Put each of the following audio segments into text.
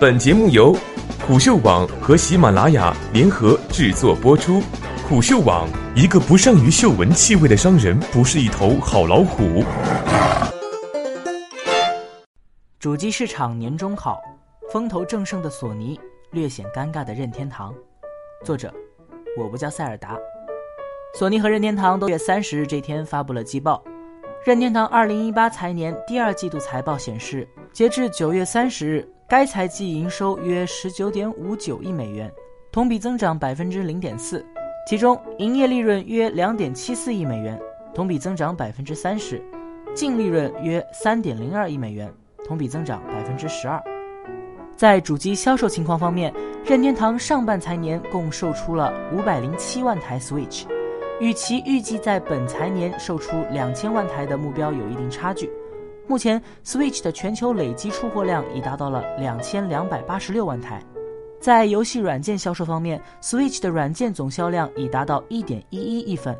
本节目由虎嗅网和喜马拉雅联合制作播出。虎嗅网：一个不善于嗅闻气味的商人，不是一头好老虎。主机市场年终考，风头正盛的索尼，略显尴尬的任天堂。作者：我不叫塞尔达。索尼和任天堂都月三十日这天发布了季报。任天堂二零一八财年第二季度财报显示，截至九月三十日，该财季营收约十九点五九亿美元，同比增长百分之零点四，其中营业利润约两点七四亿美元，同比增长百分之三十，净利润约三点零二亿美元，同比增长百分之十二。在主机销售情况方面，任天堂上半财年共售出了五百零七万台 Switch。与其预计在本财年售出两千万台的目标有一定差距。目前，Switch 的全球累计出货量已达到了两千两百八十六万台。在游戏软件销售方面，Switch 的软件总销量已达到一点一一亿份。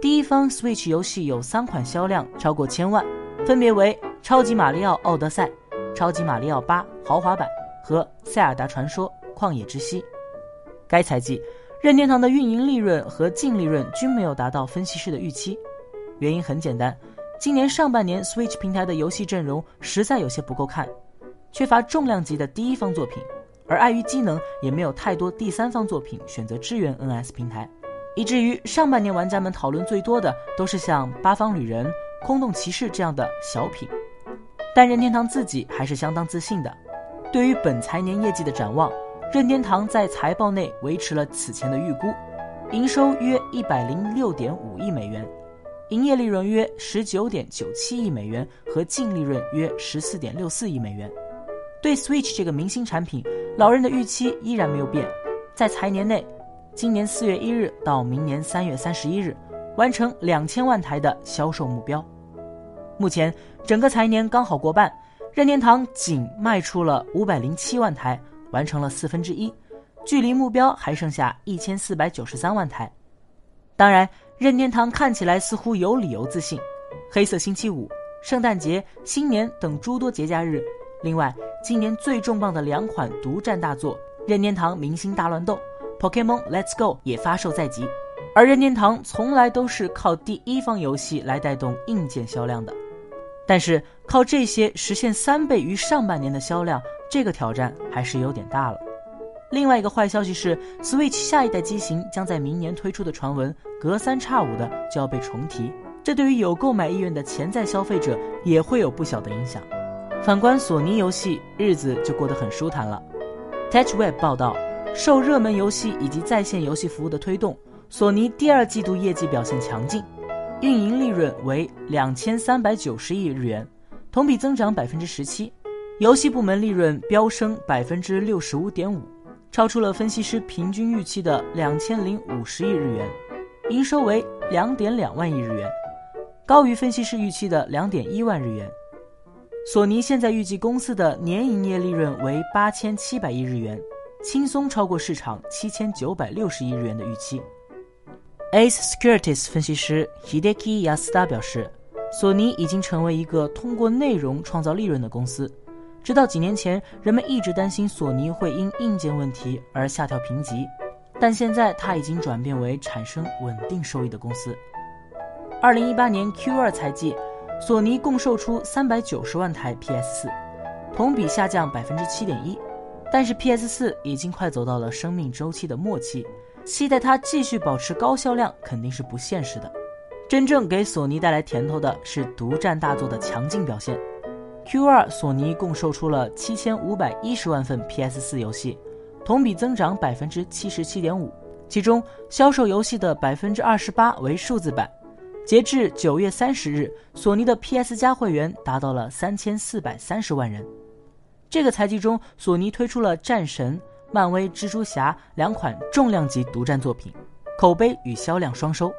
第一方 Switch 游戏有三款销量超过千万，分别为《超级马里奥奥德赛》、《超级马里奥八豪华版》和《塞尔达传说：旷野之息》。该财季。任天堂的运营利润和净利润均没有达到分析师的预期，原因很简单，今年上半年 Switch 平台的游戏阵容实在有些不够看，缺乏重量级的第一方作品，而碍于机能，也没有太多第三方作品选择支援 NS 平台，以至于上半年玩家们讨论最多的都是像《八方旅人》《空洞骑士》这样的小品。但任天堂自己还是相当自信的，对于本财年业绩的展望。任天堂在财报内维持了此前的预估，营收约一百零六点五亿美元，营业利润约十九点九七亿美元和净利润约十四点六四亿美元。对 Switch 这个明星产品，老任的预期依然没有变，在财年内，今年四月一日到明年三月三十一日，完成两千万台的销售目标。目前整个财年刚好过半，任天堂仅卖出了五百零七万台。完成了四分之一，距离目标还剩下一千四百九十三万台。当然，任天堂看起来似乎有理由自信。黑色星期五、圣诞节、新年等诸多节假日，另外今年最重磅的两款独占大作《任天堂明星大乱斗》《Pokémon Let's Go》也发售在即。而任天堂从来都是靠第一方游戏来带动硬件销量的，但是靠这些实现三倍于上半年的销量。这个挑战还是有点大了。另外一个坏消息是，Switch 下一代机型将在明年推出的传闻隔三差五的就要被重提，这对于有购买意愿的潜在消费者也会有不小的影响。反观索尼游戏，日子就过得很舒坦了。TouchWeb 报道，受热门游戏以及在线游戏服务的推动，索尼第二季度业绩表现强劲，运营利润为两千三百九十亿日元，同比增长百分之十七。游戏部门利润飙升百分之六十五点五，超出了分析师平均预期的两千零五十亿日元，营收为两点两万亿日元，高于分析师预期的两点一万日元。索尼现在预计公司的年营业利润为八千七百亿日元，轻松超过市场七千九百六十亿日元的预期。Ace Securities 分析师 Hideki Yasuda 表示，索尼已经成为一个通过内容创造利润的公司。直到几年前，人们一直担心索尼会因硬件问题而下调评级，但现在它已经转变为产生稳定收益的公司。二零一八年 Q 二财季，索尼共售出三百九十万台 PS 四，同比下降百分之七点一。但是 PS 四已经快走到了生命周期的末期，期待它继续保持高销量肯定是不现实的。真正给索尼带来甜头的是独占大作的强劲表现。Q 二，索尼共售出了七千五百一十万份 PS 四游戏，同比增长百分之七十七点五。其中，销售游戏的百分之二十八为数字版。截至九月三十日，索尼的 PS 加会员达到了三千四百三十万人。这个财季中，索尼推出了《战神》《漫威蜘蛛侠》两款重量级独占作品，口碑与销量双收。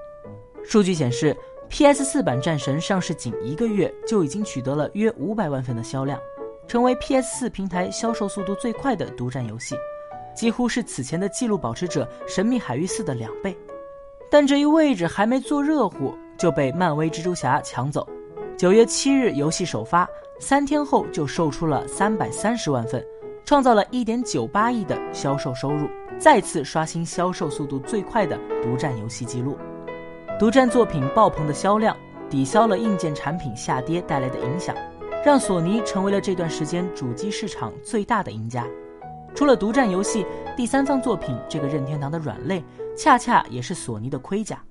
数据显示。P.S. 四版战神上市仅一个月就已经取得了约五百万份的销量，成为 P.S. 四平台销售速度最快的独占游戏，几乎是此前的纪录保持者《神秘海域四》的两倍。但这一位置还没坐热乎，就被漫威蜘蛛侠抢走。九月七日游戏首发，三天后就售出了三百三十万份，创造了一点九八亿的销售收入，再次刷新销售速度最快的独占游戏记录。独占作品爆棚的销量，抵消了硬件产品下跌带来的影响，让索尼成为了这段时间主机市场最大的赢家。除了独占游戏，第三方作品这个任天堂的软肋，恰恰也是索尼的盔甲。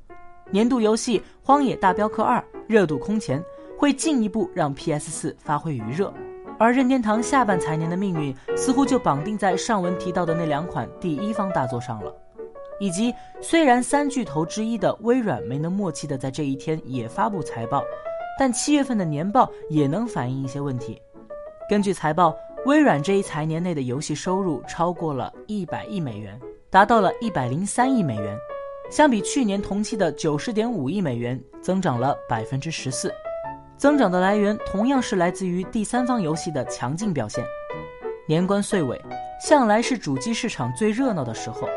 年度游戏《荒野大镖客二》热度空前，会进一步让 PS 四发挥余热。而任天堂下半财年的命运，似乎就绑定在上文提到的那两款第一方大作上了。以及，虽然三巨头之一的微软没能默契的在这一天也发布财报，但七月份的年报也能反映一些问题。根据财报，微软这一财年内的游戏收入超过了一百亿美元，达到了一百零三亿美元，相比去年同期的九十点五亿美元，增长了百分之十四。增长的来源同样是来自于第三方游戏的强劲表现。年关岁尾，向来是主机市场最热闹的时候。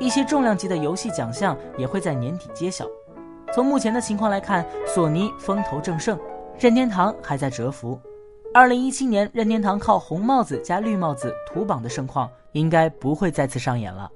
一些重量级的游戏奖项也会在年底揭晓。从目前的情况来看，索尼风头正盛，任天堂还在蛰伏。二零一七年，任天堂靠红帽子加绿帽子屠榜的盛况，应该不会再次上演了。